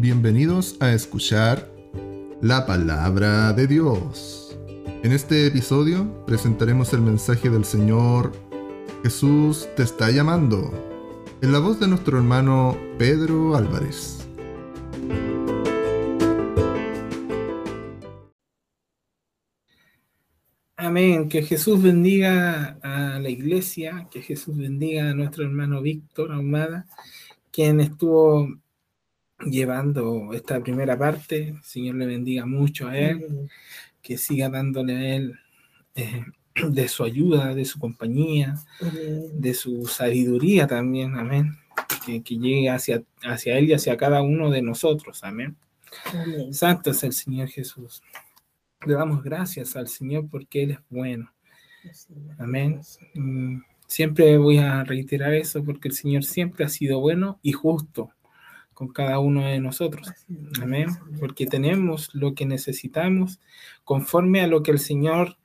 Bienvenidos a escuchar la palabra de Dios. En este episodio presentaremos el mensaje del Señor Jesús te está llamando, en la voz de nuestro hermano Pedro Álvarez. Amén. Que Jesús bendiga a la iglesia, que Jesús bendiga a nuestro hermano Víctor Ahumada, quien estuvo llevando esta primera parte. Señor le bendiga mucho a él, que siga dándole a él eh, de su ayuda, de su compañía, de su sabiduría también, amén. Que, llegue hacia, hacia Él y hacia cada uno de nosotros, amén. Santo es el Señor Jesús. Le damos gracias al Señor porque Él es bueno. Amén. Mm, siempre voy a reiterar eso porque el Señor siempre ha sido bueno y justo con cada uno de nosotros. Amén. Porque tenemos lo que necesitamos conforme a lo que el Señor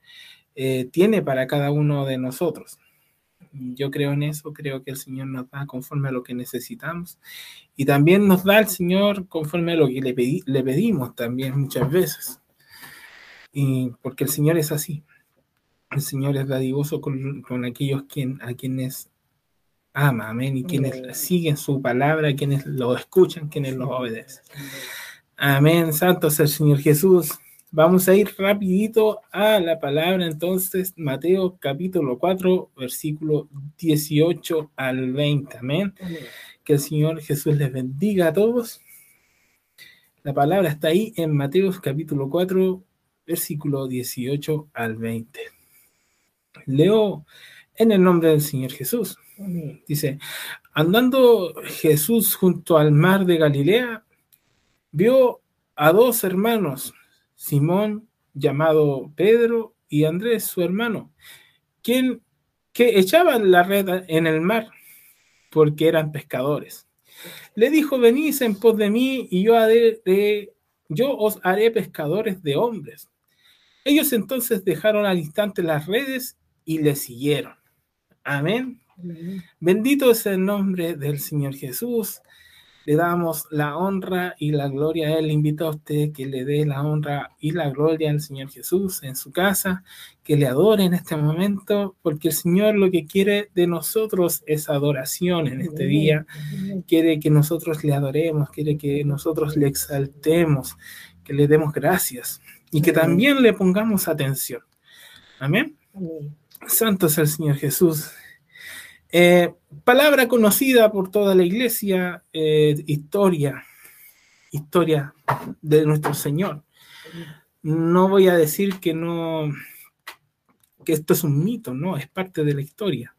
eh, tiene para cada uno de nosotros. Yo creo en eso, creo que el Señor nos da conforme a lo que necesitamos y también nos da el Señor conforme a lo que le, le pedimos también muchas veces. Y porque el Señor es así. El Señor es dadivoso con, aquellos quien, a quienes ama, amén, y quienes siguen su palabra, quienes lo escuchan, quienes lo obedecen. Amén, santo es el Señor Jesús. Vamos a ir rapidito a la palabra entonces, Mateo capítulo 4, versículo 18 al 20. Amén. Que el Señor Jesús les bendiga a todos. La palabra está ahí en Mateo capítulo 4, versículo 18 al 20. Leo en el nombre del Señor Jesús. Dice, andando Jesús junto al mar de Galilea, vio a dos hermanos Simón, llamado Pedro, y Andrés, su hermano, quien que echaban la red en el mar, porque eran pescadores. Le dijo, venís en pos de mí, y yo, yo os haré pescadores de hombres. Ellos entonces dejaron al instante las redes y le siguieron. Amén. Bendito es el nombre del Señor Jesús le damos la honra y la gloria a Él. Invito a usted que le dé la honra y la gloria al Señor Jesús en su casa, que le adore en este momento, porque el Señor lo que quiere de nosotros es adoración en este día. Quiere que nosotros le adoremos, quiere que nosotros le exaltemos, que le demos gracias y que también le pongamos atención. Amén. Santo es el Señor Jesús. Eh, palabra conocida por toda la iglesia, eh, historia, historia de nuestro Señor. No voy a decir que no, que esto es un mito, no, es parte de la historia,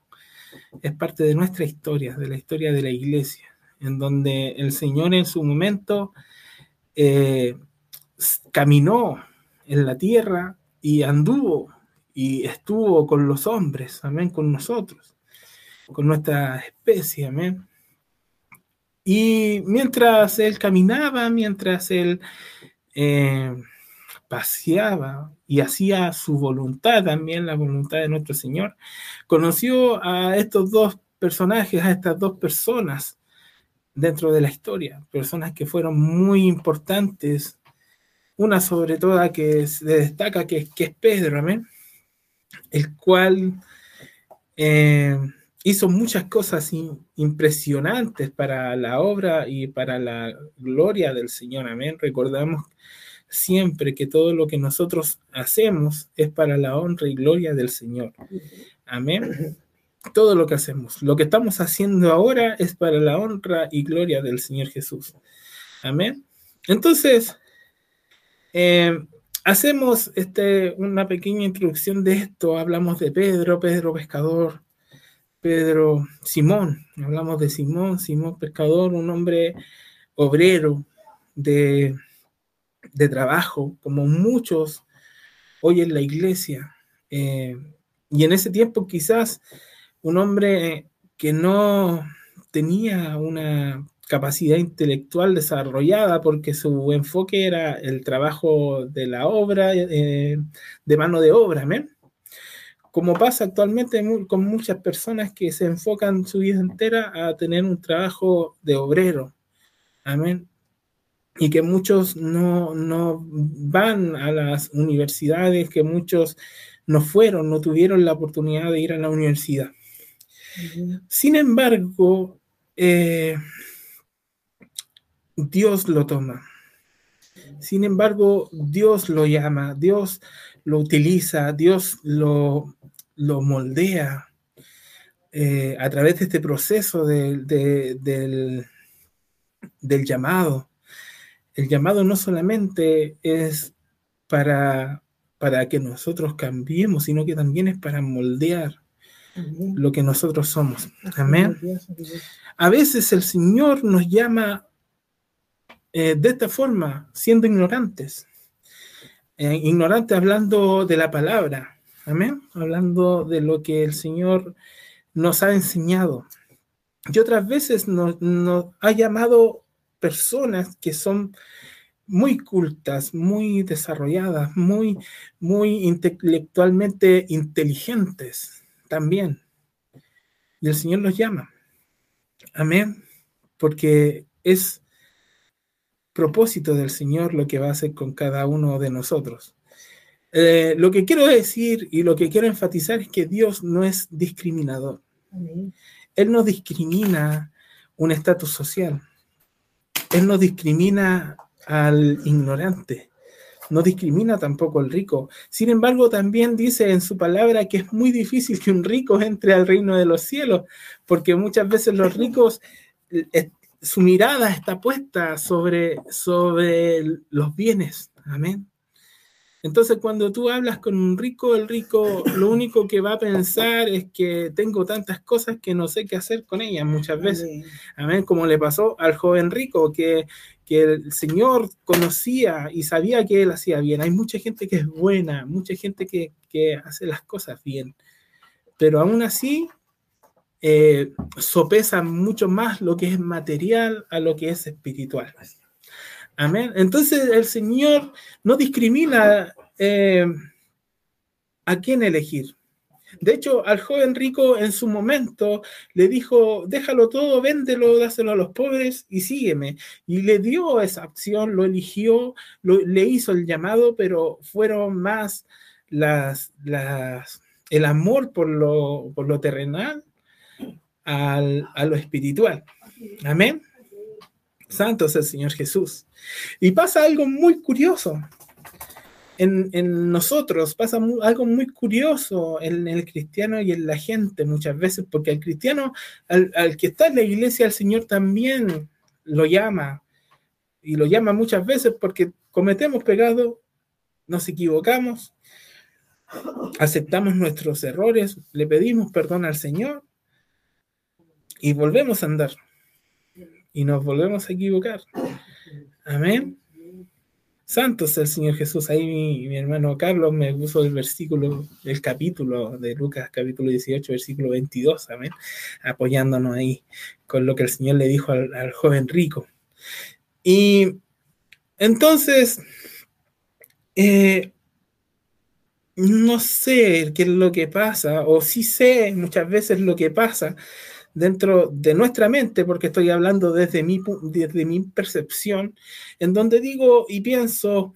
es parte de nuestra historia, de la historia de la iglesia, en donde el Señor en su momento eh, caminó en la tierra y anduvo y estuvo con los hombres, amén, con nosotros con nuestra especie, amén. Y mientras él caminaba, mientras él eh, paseaba y hacía su voluntad también, la voluntad de nuestro Señor, conoció a estos dos personajes, a estas dos personas dentro de la historia, personas que fueron muy importantes, una sobre todo que se destaca que, que es Pedro, amén, el cual eh, hizo muchas cosas impresionantes para la obra y para la gloria del Señor. Amén. Recordamos siempre que todo lo que nosotros hacemos es para la honra y gloria del Señor. Amén. Todo lo que hacemos, lo que estamos haciendo ahora es para la honra y gloria del Señor Jesús. Amén. Entonces, eh, hacemos este, una pequeña introducción de esto. Hablamos de Pedro, Pedro pescador, Pedro, Simón, hablamos de Simón, Simón Pescador, un hombre obrero de, de trabajo, como muchos hoy en la iglesia. Eh, y en ese tiempo quizás un hombre que no tenía una capacidad intelectual desarrollada porque su enfoque era el trabajo de la obra, eh, de mano de obra, ¿amén? Como pasa actualmente con muchas personas que se enfocan su vida entera a tener un trabajo de obrero. Amén. y que muchos no, no van a las universidades, que muchos no fueron, no tuvieron la oportunidad de ir a la universidad. Sin embargo, eh, Dios lo toma. Sin embargo, Dios lo llama, Dios lo utiliza, Dios lo, lo moldea eh, a través de este proceso del, del, llamado. El llamado no solamente es para, para que nosotros cambiemos, sino que también es para moldear lo que nosotros somos. Amén. A veces el Señor nos llama eh, de esta forma, siendo ignorantes. Eh, ignorantes hablando de la palabra. Amén. Hablando de lo que el Señor nos ha enseñado. Y otras veces nos, ha llamado personas que son muy cultas, muy desarrolladas, muy, muy intelectualmente inteligentes también. Y el Señor los llama. Amén. Porque es propósito del Señor lo que va a hacer con cada uno de nosotros. Eh, lo que quiero decir y lo que quiero enfatizar es que Dios no es discriminador. Él no discrimina un estatus social. Él no discrimina al ignorante no discrimina tampoco al rico. Sin embargo, también dice en su palabra que es muy difícil que un rico entre al reino de los cielos, porque muchas veces los ricos, su mirada está puesta sobre, sobre los bienes. Amén. Entonces, cuando tú hablas con un rico, el rico lo único que va a pensar es que tengo tantas cosas que no sé qué hacer con ellas muchas veces. Amén. Como le pasó al joven rico, que, que el Señor conocía y sabía que él hacía bien. Hay mucha gente que es buena, mucha gente que, que hace las cosas bien, pero aún así eh, sopesa mucho más lo que es material a lo que es espiritual. Amén. Entonces el Señor no discrimina eh, a quién elegir. De hecho, al joven rico en su momento le dijo, déjalo todo, véndelo, dáselo a los pobres y sígueme. Y le dio esa opción, lo eligió, le hizo el llamado, pero fueron más el amor por lo terrenal al, a lo espiritual. Amén. Santo es el Señor Jesús. Y pasa algo muy curioso. En, nosotros pasa algo muy curioso en, el cristiano y en la gente muchas veces, porque al cristiano, al, que está en la iglesia, el Señor también lo llama. Y lo llama muchas veces porque cometemos pecado, nos equivocamos, aceptamos nuestros errores, le pedimos perdón al Señor y volvemos a andar. Y nos volvemos a equivocar. Amén. Santo es el Señor Jesús. Ahí mi, hermano Carlos me puso el versículo, el capítulo de Lucas, capítulo 18, versículo 22, amén, apoyándonos ahí con lo que el Señor le dijo al, joven rico. Y entonces, eh, no sé qué es lo que pasa, o sí sé muchas veces lo que pasa, dentro de nuestra mente, porque estoy hablando desde mi, desde mi percepción, en donde digo y pienso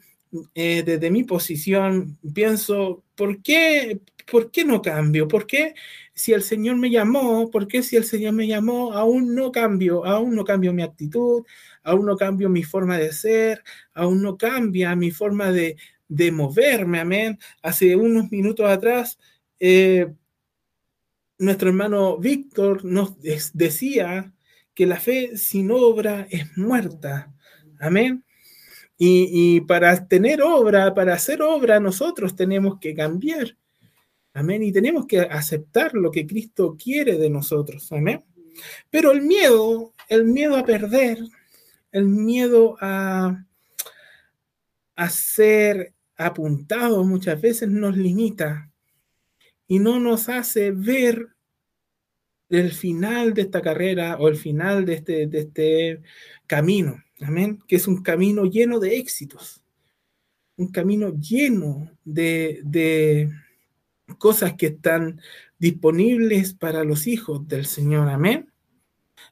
eh, desde mi posición, pienso, ¿por qué, ¿por qué no cambio? ¿Por qué si el Señor me llamó, por qué si el Señor me llamó, aún no cambio, aún no cambio mi actitud, aún no cambio mi forma de ser, aún no cambia mi forma de, de moverme, amén? Hace unos minutos atrás, eh, nuestro hermano Víctor nos decía que la fe sin obra es muerta. Amén. Y, para tener obra, para hacer obra, nosotros tenemos que cambiar. Amén. Y tenemos que aceptar lo que Cristo quiere de nosotros. Amén. Pero el miedo, el miedo a perder, el miedo a, a ser apuntado muchas veces nos limita y no nos hace ver el final de esta carrera o el final de este, de este camino, amén, que es un camino lleno de éxitos, un camino lleno de, de cosas que están disponibles para los hijos del Señor, amén.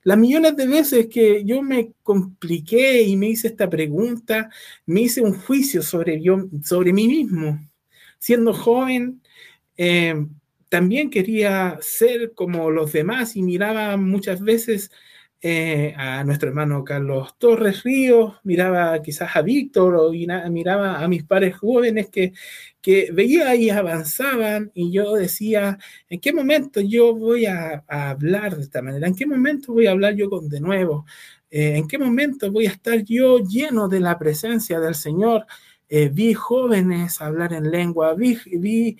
las millones de veces que yo me compliqué y me hice esta pregunta, me hice un juicio sobre, yo, sobre mí mismo. Siendo joven, eh, también quería ser como los demás y miraba muchas veces eh, a nuestro hermano Carlos Torres Ríos, miraba quizás a Víctor o miraba a mis pares jóvenes que, que veía y avanzaban y yo decía, ¿en qué momento yo voy a, hablar de esta manera? ¿En qué momento voy a hablar yo con de nuevo? Eh, ¿En qué momento voy a estar yo lleno de la presencia del Señor? Eh, vi jóvenes hablar en lengua, vi, vi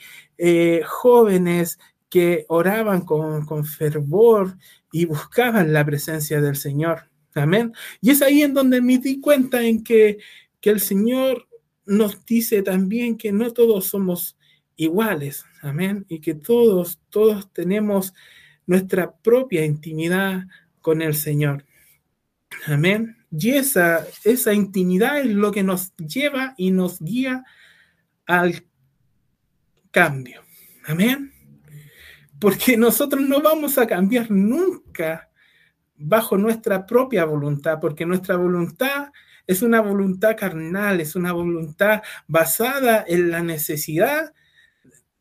jóvenes que oraban con, con fervor, y buscaban la presencia del Señor. Amén. Y es ahí en donde me di cuenta en que, que el Señor nos dice también que no todos somos iguales. Amén. Y que todos, todos tenemos nuestra propia intimidad con el Señor. Amén. Y esa, esa intimidad es lo que nos lleva y nos guía al cambio. Amén. Porque nosotros no vamos a cambiar nunca bajo nuestra propia voluntad, porque nuestra voluntad es una voluntad carnal, es una voluntad basada en la necesidad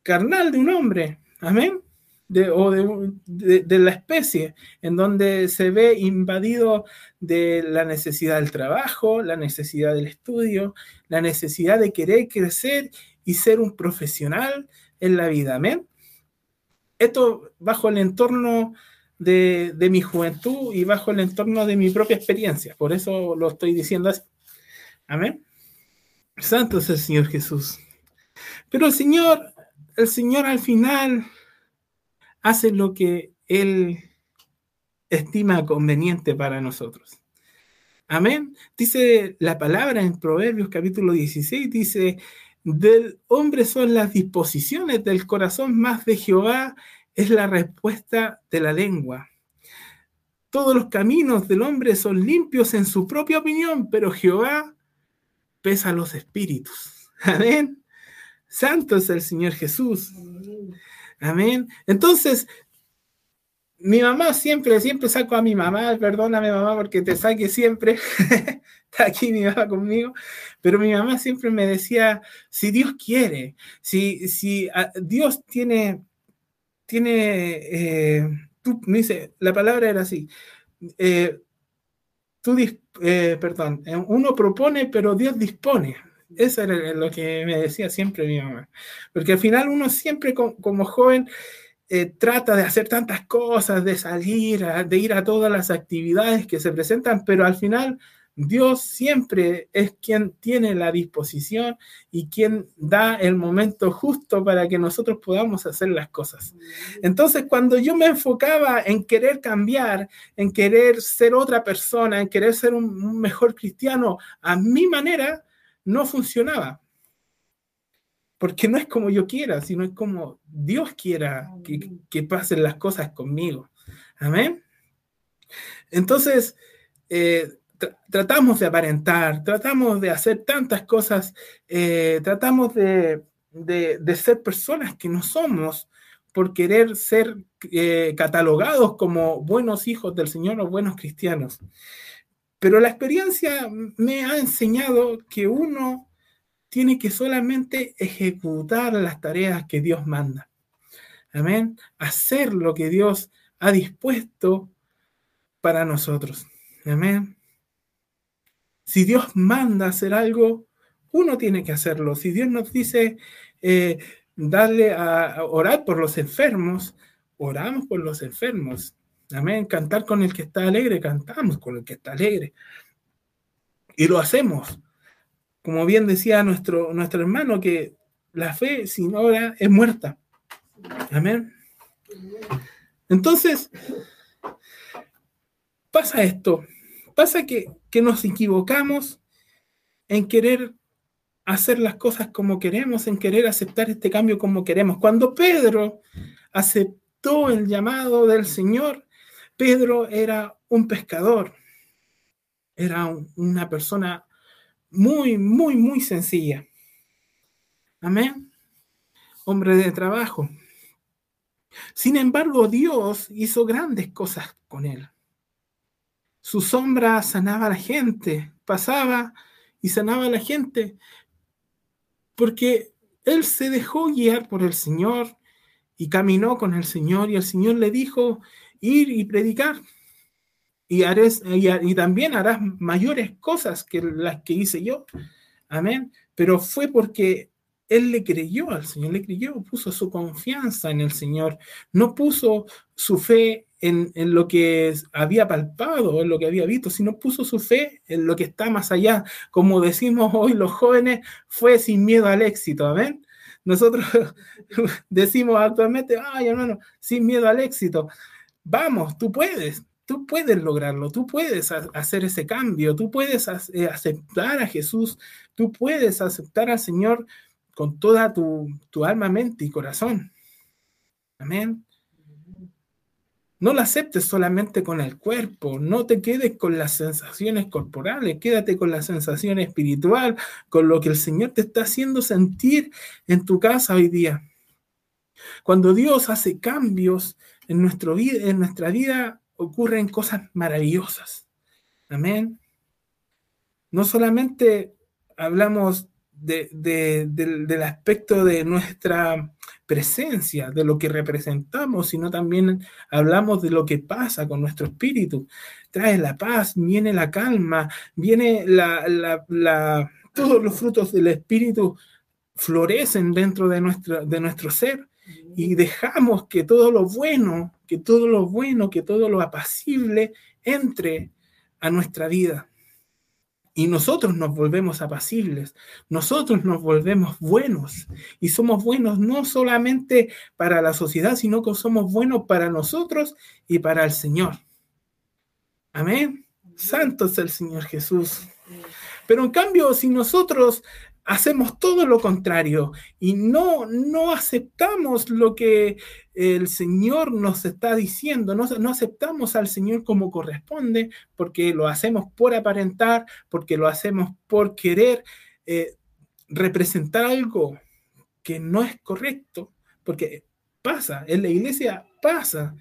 carnal de un hombre, amén, de, o de, de, la especie, en donde se ve invadido de la necesidad del trabajo, la necesidad del estudio, la necesidad de querer crecer y ser un profesional en la vida, amén esto bajo el entorno de, mi juventud y bajo el entorno de mi propia experiencia. Por eso lo estoy diciendo así. Amén. Santo es el Señor Jesús. Pero el Señor, el Señor al final hace lo que Él estima conveniente para nosotros. Amén. Dice la palabra en Proverbios capítulo 16, dice, del hombre son las disposiciones del corazón, más de Jehová es la respuesta de la lengua. Todos los caminos del hombre son limpios en su propia opinión, pero Jehová pesa los espíritus. Amén. Santo es el Señor Jesús. Amén. Entonces, mi mamá siempre, siempre saco a mi mamá, perdóname mamá porque te saque siempre, está aquí mi mamá conmigo, pero mi mamá siempre me decía, si Dios quiere, si, si ah, Dios tiene, tiene, eh, tú, me dice, la palabra era así, eh, tú, eh, perdón, uno propone, pero Dios dispone. Eso era lo que me decía siempre mi mamá. Porque al final uno siempre como joven eh, trata de hacer tantas cosas, de salir, de ir a todas las actividades que se presentan, pero al final Dios siempre es quien tiene la disposición y quien da el momento justo para que nosotros podamos hacer las cosas. Entonces, cuando yo me enfocaba en querer cambiar, en querer ser otra persona, en querer ser un mejor cristiano a mi manera, no funcionaba porque no es como yo quiera, sino es como Dios quiera que, pasen las cosas conmigo. Amén. Entonces, eh, tratamos de aparentar, tratamos de hacer tantas cosas, eh, tratamos de, ser personas que no somos por querer ser eh, catalogados como buenos hijos del Señor o buenos cristianos. Pero la experiencia me ha enseñado que uno tiene que solamente ejecutar las tareas que Dios manda. Amén. Hacer lo que Dios ha dispuesto para nosotros. Amén. Si Dios manda hacer algo, uno tiene que hacerlo. Si Dios nos dice eh, darle a, orar por los enfermos, oramos por los enfermos. Amén. Cantar con el que está alegre, cantamos con el que está alegre. Y lo hacemos como bien decía nuestro, nuestro hermano, que la fe sin obra es muerta. Amén. Entonces, pasa esto, pasa que, que nos equivocamos en querer hacer las cosas como queremos, en querer aceptar este cambio como queremos. Cuando Pedro aceptó el llamado del Señor, Pedro era un pescador, era una persona muy, muy, muy sencilla. Amén. Hombre de trabajo. Sin embargo, Dios hizo grandes cosas con él. su sombra sanaba a la gente, pasaba y sanaba a la gente, porque él se dejó guiar por el Señor y caminó con el Señor y el Señor le dijo ir y predicar. Y, y, también harás mayores cosas que las que hice yo. Amén. Pero fue porque él le creyó al Señor, le creyó, puso su confianza en el Señor, no puso su fe en, lo que había palpado, en lo que había visto, sino puso su fe en lo que está más allá. Como decimos hoy los jóvenes, fue sin miedo al éxito, amén. Nosotros decimos actualmente, ay hermano, sin miedo al éxito. Vamos, tú puedes, tú puedes lograrlo, tú puedes hacer ese cambio, tú puedes eh, aceptar a Jesús, tú puedes aceptar al Señor con toda tu, tu alma, mente y corazón. Amén. No la aceptes solamente con el cuerpo, no te quedes con las sensaciones corporales, quédate con la sensación espiritual, con lo que el Señor te está haciendo sentir en tu casa hoy día. Cuando Dios hace cambios en, nuestro vida, en nuestra vida, ocurren cosas maravillosas. Amén. No solamente hablamos del aspecto de nuestra presencia, de lo que representamos, sino también hablamos de lo que pasa con nuestro espíritu. Trae la paz, viene la calma, viene la, todos los frutos del espíritu florecen dentro de de nuestro ser y dejamos que todo lo bueno, que todo lo bueno, que todo lo apacible entre a nuestra vida y nosotros nos volvemos apacibles, nosotros nos volvemos buenos y somos buenos no solamente para la sociedad, sino que somos buenos para nosotros y para el Señor. Amén. Santo es el Señor Jesús. Pero en cambio, si nosotros hacemos todo lo contrario y no, no aceptamos lo que el Señor nos está diciendo, no, no, aceptamos al Señor como corresponde, porque lo hacemos por aparentar, porque lo hacemos por querer eh, representar algo que no es correcto, porque pasa, en la iglesia pasa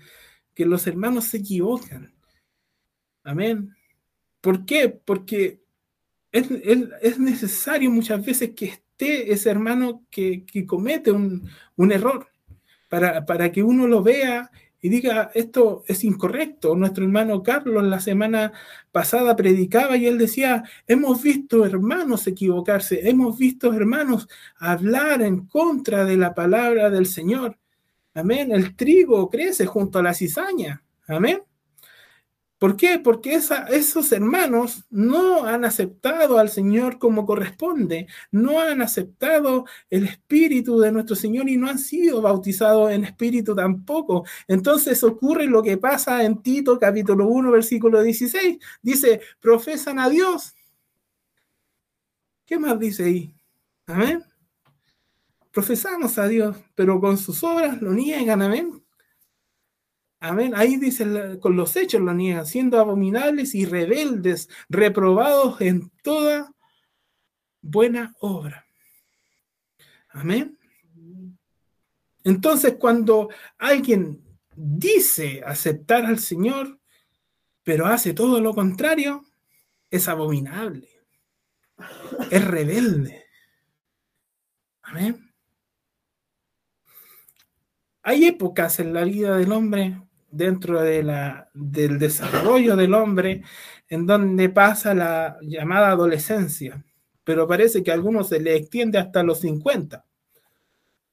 que los hermanos se equivocan. Amén. ¿Por qué? Porque es, necesario muchas veces que esté ese hermano que, comete un, error para, para, que uno lo vea y diga, esto es incorrecto. Nuestro hermano Carlos la semana pasada predicaba y él decía, hemos visto hermanos equivocarse, hemos visto hermanos hablar en contra de la palabra del Señor. Amén. El trigo crece junto a la cizaña. Amén. ¿Por qué? Porque esos hermanos no han aceptado al Señor como corresponde, no han aceptado el Espíritu de nuestro Señor y no han sido bautizados en Espíritu tampoco. Entonces ocurre lo que pasa en Tito capítulo 1, versículo 16. Dice, profesan a Dios. ¿Qué más dice ahí? Amén. Profesamos a Dios, pero con sus obras lo niegan. Amén. Amén. Ahí dice, con los hechos lo niegan, siendo abominables y rebeldes, reprobados en toda buena obra. Amén. Entonces, cuando alguien dice aceptar al Señor, pero hace todo lo contrario, es abominable, es rebelde. Amén. Hay épocas en la vida del hombre dentro de la, del desarrollo del hombre en donde pasa la llamada adolescencia, pero parece que a algunos se le extiende hasta los 50,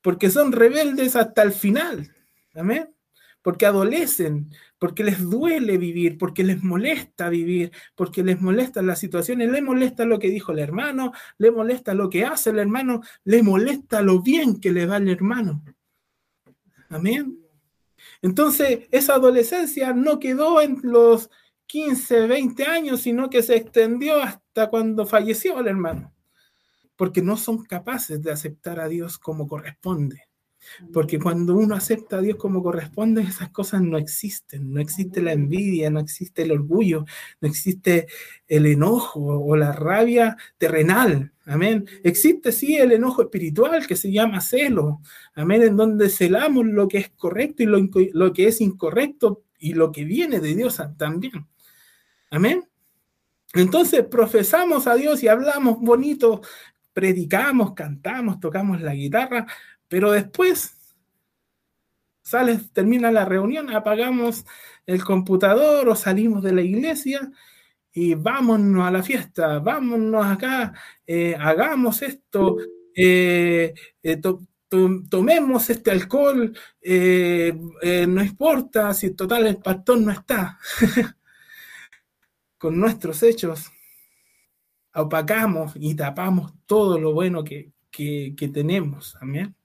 porque son rebeldes hasta el final, amén, porque adolecen, porque les duele vivir, porque les molesta vivir, porque les molesta las situaciones, le molesta lo que dijo el hermano, le molesta lo que hace el hermano, le molesta lo bien que le va el hermano. Amén. Entonces, esa adolescencia no quedó en los 15, 20 años, sino que se extendió hasta cuando falleció el hermano, porque no son capaces de aceptar a Dios como corresponde. Porque cuando uno acepta a Dios como corresponde, esas cosas no existen. No existe la envidia, no existe el orgullo, no existe el enojo o la rabia terrenal. Amén. Existe sí el enojo espiritual que se llama celo. Amén. En donde celamos lo que es correcto y lo, lo que es incorrecto y lo que viene de Dios también. Amén. Entonces profesamos a Dios y hablamos bonito, predicamos, cantamos, tocamos la guitarra, pero después sales, termina la reunión, apagamos el computador o salimos de la iglesia y vámonos a la fiesta, vámonos acá, eh, hagamos esto, eh, eh, tomemos este alcohol, no importa si total el pastor no está. Con nuestros hechos opacamos y tapamos todo lo bueno que, que tenemos. Amén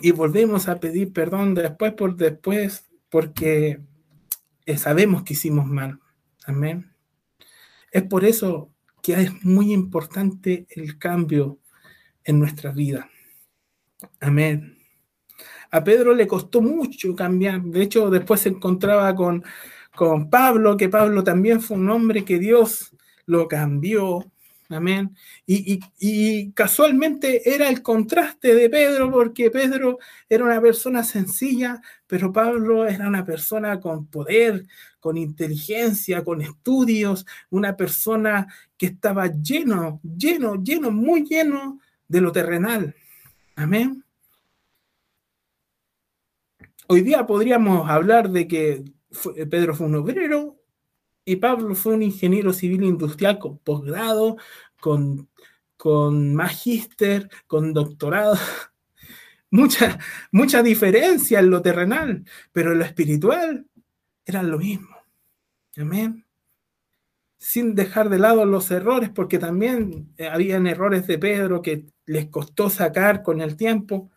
y volvemos a pedir perdón después por después porque eh, sabemos que hicimos mal. Amén. Es por eso que es muy importante el cambio en nuestra vida. Amén. A Pedro le costó mucho cambiar. De hecho, después se encontraba con, con Pablo, que Pablo también fue un hombre que Dios lo cambió. Amén. Y, casualmente era el contraste de Pedro, porque Pedro era una persona sencilla, pero Pablo era una persona con poder, con inteligencia, con estudios, una persona que estaba lleno, lleno, lleno, muy lleno de lo terrenal. Amén. Hoy día podríamos hablar de que Pedro fue un obrero, y Pablo fue un ingeniero civil industrial con posgrado, con, con magíster, con doctorado. Mucha, mucha diferencia en lo terrenal, pero en lo espiritual era lo mismo. Amén. Sin dejar de lado los errores, porque también eh, habían errores de Pedro que les costó sacar con el tiempo,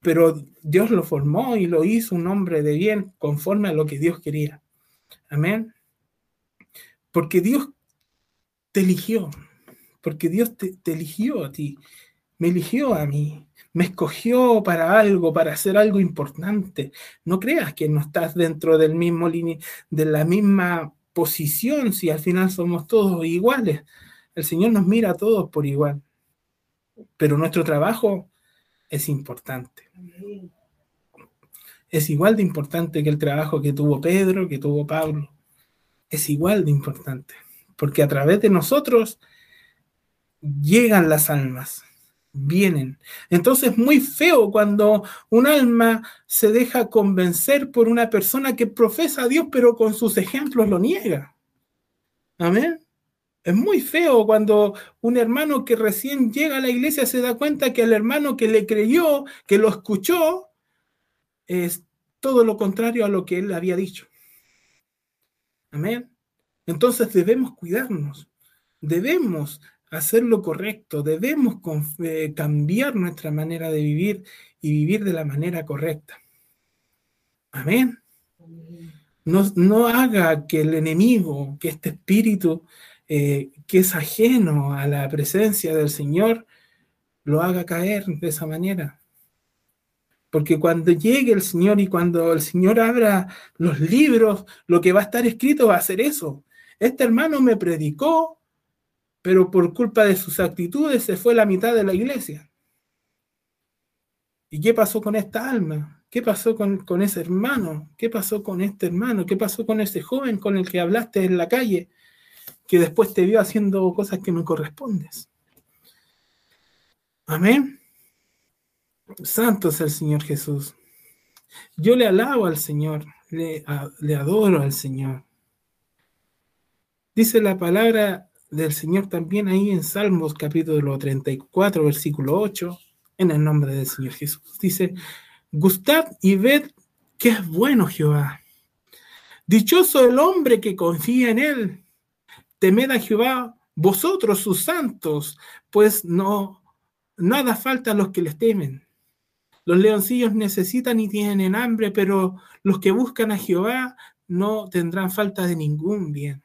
pero Dios lo formó y lo hizo un hombre de bien conforme a lo que Dios quería. Amén. Porque Dios te eligió, porque Dios te, eligió a ti, me eligió a mí, me escogió para algo, para hacer algo importante. No creas que no estás dentro del mismo de la misma posición si al final somos todos iguales. El Señor nos mira a todos por igual. Pero nuestro trabajo es importante. Es igual de importante que el trabajo que tuvo Pedro, que tuvo Pablo es igual de importante, porque a través de nosotros llegan las almas, vienen. Entonces es muy feo cuando un alma se deja convencer por una persona que profesa a Dios, pero con sus ejemplos lo niega. Amén. Es muy feo cuando un hermano que recién llega a la iglesia se da cuenta que el hermano que le creyó, que lo escuchó, es todo lo contrario a lo que él había dicho. Amén. Entonces debemos cuidarnos, debemos hacer lo correcto, debemos eh, cambiar nuestra manera de vivir y vivir de la manera correcta. Amén. No, no haga que el enemigo, que este espíritu eh, que es ajeno a la presencia del Señor, lo haga caer de esa manera. Porque cuando llegue el Señor y cuando el Señor abra los libros, lo que va a estar escrito va a ser eso. Este hermano me predicó, pero por culpa de sus actitudes se fue la mitad de la iglesia. ¿Y qué pasó con esta alma? ¿Qué pasó con, con ese hermano? ¿Qué pasó con este hermano? ¿Qué pasó con ese joven con el que hablaste en la calle, que después te vio haciendo cosas que no correspondes? Amén. Santo es el Señor Jesús. Yo le alabo al Señor, le, adoro al Señor. Dice la palabra del Señor también ahí en Salmos capítulo 34, versículo 8, en el nombre del Señor Jesús. Dice, gustad y ved que es bueno Jehová. Dichoso el hombre que confía en él. Temed a Jehová vosotros sus santos, pues no nada falta a los que les temen. Los leoncillos necesitan y tienen hambre, pero los que buscan a Jehová no tendrán falta de ningún bien.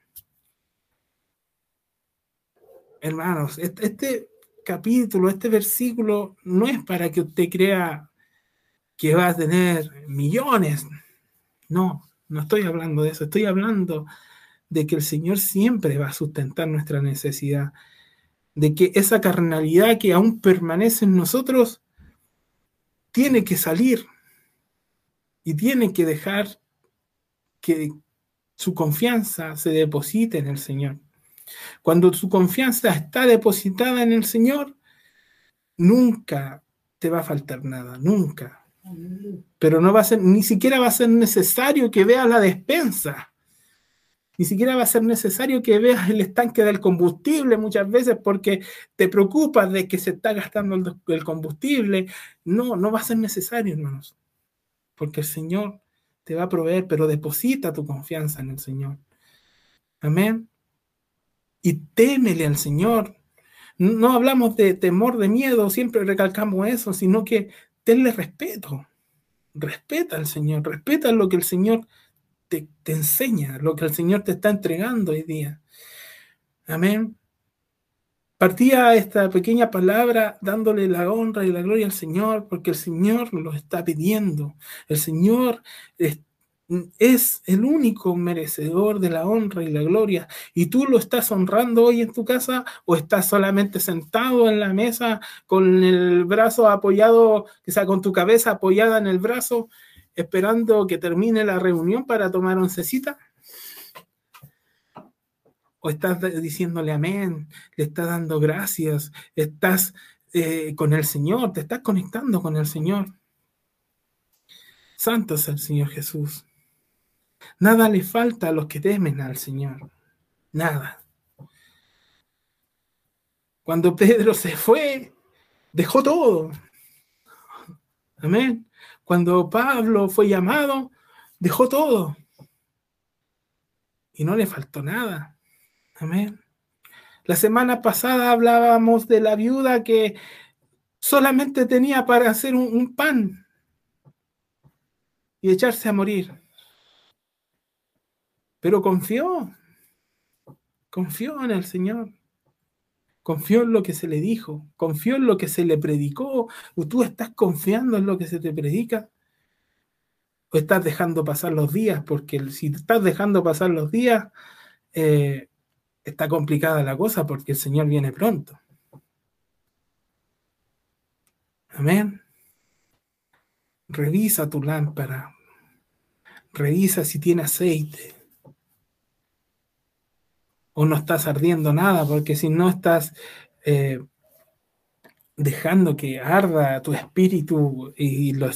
Hermanos, este, capítulo, este versículo no es para que usted crea que va a tener millones. No, no estoy hablando de eso. Estoy hablando de que el Señor siempre va a sustentar nuestra necesidad. De que esa carnalidad que aún permanece en nosotros tiene que salir y tiene que dejar que, su confianza se deposite en el Señor. Cuando su confianza está depositada en el Señor, nunca te va a faltar nada, nunca. Pero no va a ser, ni siquiera va a ser necesario que veas la despensa. Ni siquiera va a ser necesario que veas el estanque del combustible muchas veces porque te preocupas de que se está gastando el, combustible. No, no va a ser necesario, hermanos. Porque el Señor te va a proveer, pero deposita tu confianza en el Señor. Amén. Y témele al Señor. No hablamos de temor, de miedo, siempre recalcamos eso, sino que tenle respeto. Respeta al Señor, respeta lo que el Señor te, enseña, lo que el Señor te está entregando hoy día. Amén. Partía esta pequeña palabra dándole la honra y la gloria al Señor, porque el Señor lo está pidiendo. El Señor es, el único merecedor de la honra y la gloria. Y tú lo estás honrando hoy en tu casa o estás solamente sentado en la mesa con el brazo apoyado, o sea, con tu cabeza apoyada en el brazo, esperando que termine la reunión para tomar oncecita o estás diciéndole amén, le estás dando gracias, estás eh, con el Señor, te estás conectando con el Señor. Santo es el Señor Jesús. Nada le falta a los que temen al Señor. Nada. Cuando Pedro se fue, dejó todo. Amén. Cuando Pablo fue llamado, dejó todo. Y no le faltó nada. Amén. La semana pasada hablábamos de la viuda que solamente tenía para hacer un, pan y echarse a morir. Pero confió, confió en el Señor, confió en lo que se le dijo, confió en lo que se le predicó. ¿O tú estás confiando en lo que se te predica? ¿O estás dejando pasar los días? Porque si estás dejando pasar los días, eh, está complicada la cosa porque el Señor viene pronto. Amén. Revisa tu lámpara. Revisa si tiene aceite. O no estás ardiendo nada, porque si no estás eh, dejando que arda tu espíritu y lo,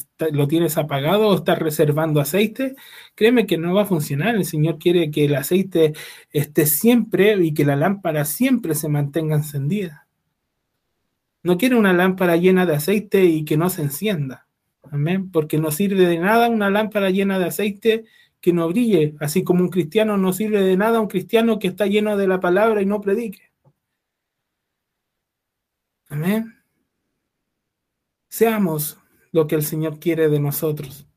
tienes apagado o estás reservando aceite, créeme que no va a funcionar. El Señor quiere que el aceite esté siempre y que la lámpara siempre se mantenga encendida. No quiere una lámpara llena de aceite y que no se encienda. Amén. Porque no sirve de nada una lámpara llena de aceite que no brille, así como un cristiano no sirve de nada un cristiano que está lleno de la palabra y no predique. Amén. Seamos lo que el Señor quiere de nosotros.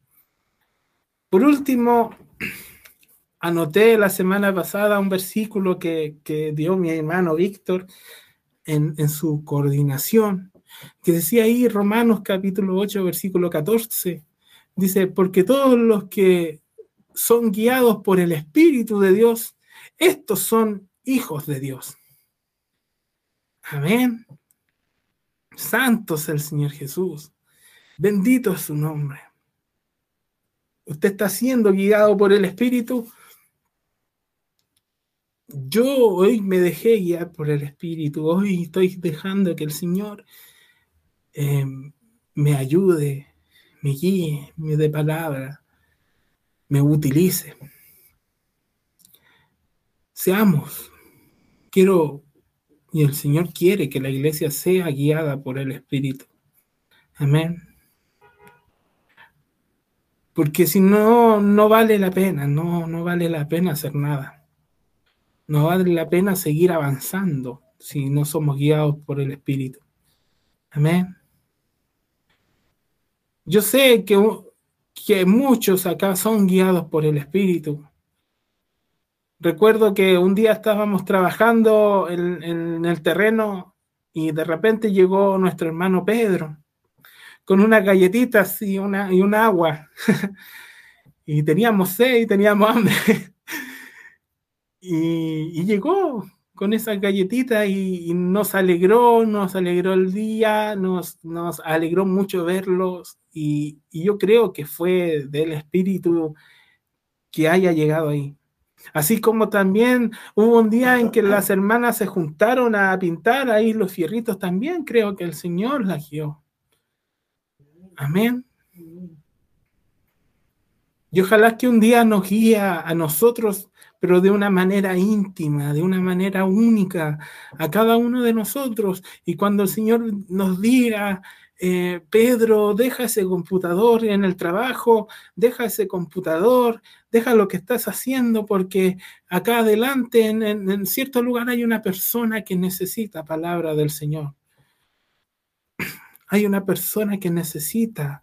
Por último, anoté la semana pasada un versículo que, dio mi hermano Víctor en, en, su coordinación, que decía ahí Romanos capítulo 8, versículo 14, dice, porque todos los que son guiados por el Espíritu de Dios, estos son hijos de Dios. Amén. Santo es el Señor Jesús. Bendito es su nombre. Usted está siendo guiado por el Espíritu. Yo hoy me dejé guiar por el Espíritu. Hoy estoy dejando que el Señor eh, me ayude, me guíe, me dé palabra, me utilice. Seamos. Quiero y el Señor quiere que la iglesia sea guiada por el Espíritu. Amén. Porque si no, no vale la pena, no, no vale la pena hacer nada. No vale la pena seguir avanzando si no somos guiados por el Espíritu. Amén. Yo sé que, que muchos acá son guiados por el Espíritu, Recuerdo que un día estábamos trabajando en, el terreno y de repente llegó nuestro hermano Pedro con unas galletitas y, una, y un agua. y teníamos sed y teníamos hambre. y, llegó con esas galletitas y, nos alegró, nos alegró el día, nos, nos alegró mucho verlos y, y yo creo que fue del Espíritu que haya llegado ahí. Así como también hubo un día en que las hermanas se juntaron a pintar ahí los fierritos, también creo que el Señor las guió. Amén. Y ojalá que un día nos guíe a nosotros, pero de una manera íntima, de una manera única a cada uno de nosotros. Y cuando el Señor nos diga, eh, Pedro, deja ese computador en el trabajo, deja ese computador, deja lo que estás haciendo, porque acá adelante, en, cierto lugar, hay una persona que necesita palabra del Señor. Hay una persona que necesita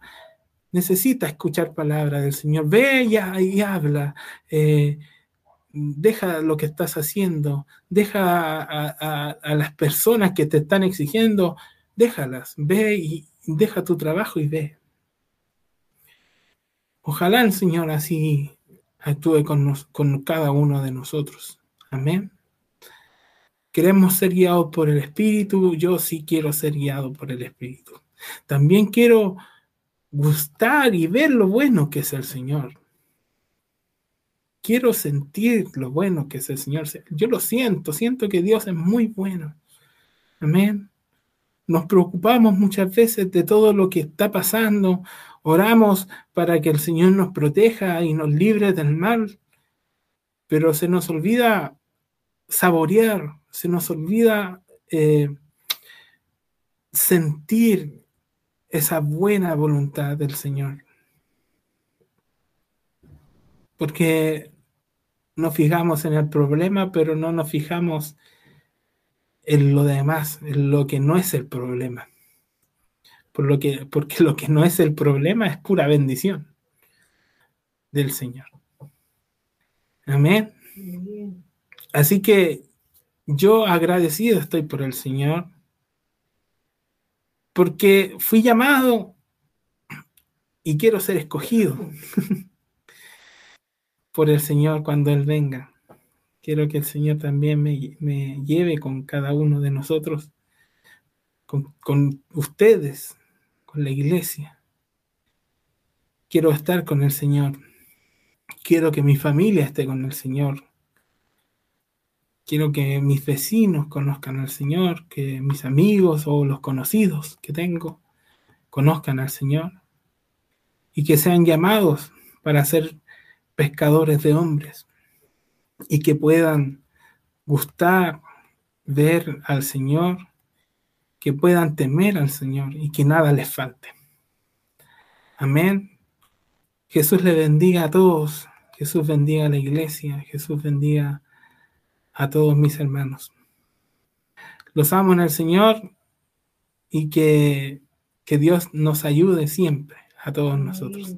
necesita escuchar palabra del Señor. Ve y, y habla. Eh, deja lo que estás haciendo. Deja a, a, las personas que te están exigiendo. Déjalas. Ve y deja tu trabajo y ve. Ojalá el Señor así actúe con, con cada uno de nosotros. Amén. Queremos ser guiados por el Espíritu. Yo sí quiero ser guiado por el Espíritu. También quiero gustar y ver lo bueno que es el Señor. Quiero sentir lo bueno que es el Señor. Yo lo siento, siento que Dios es muy bueno. Amén. Nos preocupamos muchas veces de todo lo que está pasando. Oramos para que el Señor nos proteja y nos libre del mal. Pero se nos olvida saborear, se nos olvida eh, sentir esa buena voluntad del Señor. Porque nos fijamos en el problema, pero no nos fijamos en lo demás, en lo que no es el problema. Por lo que, porque lo que no es el problema es pura bendición del Señor. Amén. Así que yo agradecido estoy por el Señor porque fui llamado y quiero ser escogido por el Señor cuando Él venga. Quiero que el Señor también me, lleve con cada uno de nosotros, con, con ustedes, con la iglesia. Quiero estar con el Señor. Quiero que mi familia esté con el Señor. Quiero que mis vecinos conozcan al Señor, que mis amigos o los conocidos que tengo conozcan al Señor y que sean llamados para ser pescadores de hombres y que puedan gustar, ver al Señor, que puedan temer al Señor y que nada les falte. Amén. Jesús le bendiga a todos. Jesús bendiga a la iglesia. Jesús bendiga a todos mis hermanos. Los amo en el Señor y que, que Dios nos ayude siempre a todos nosotros.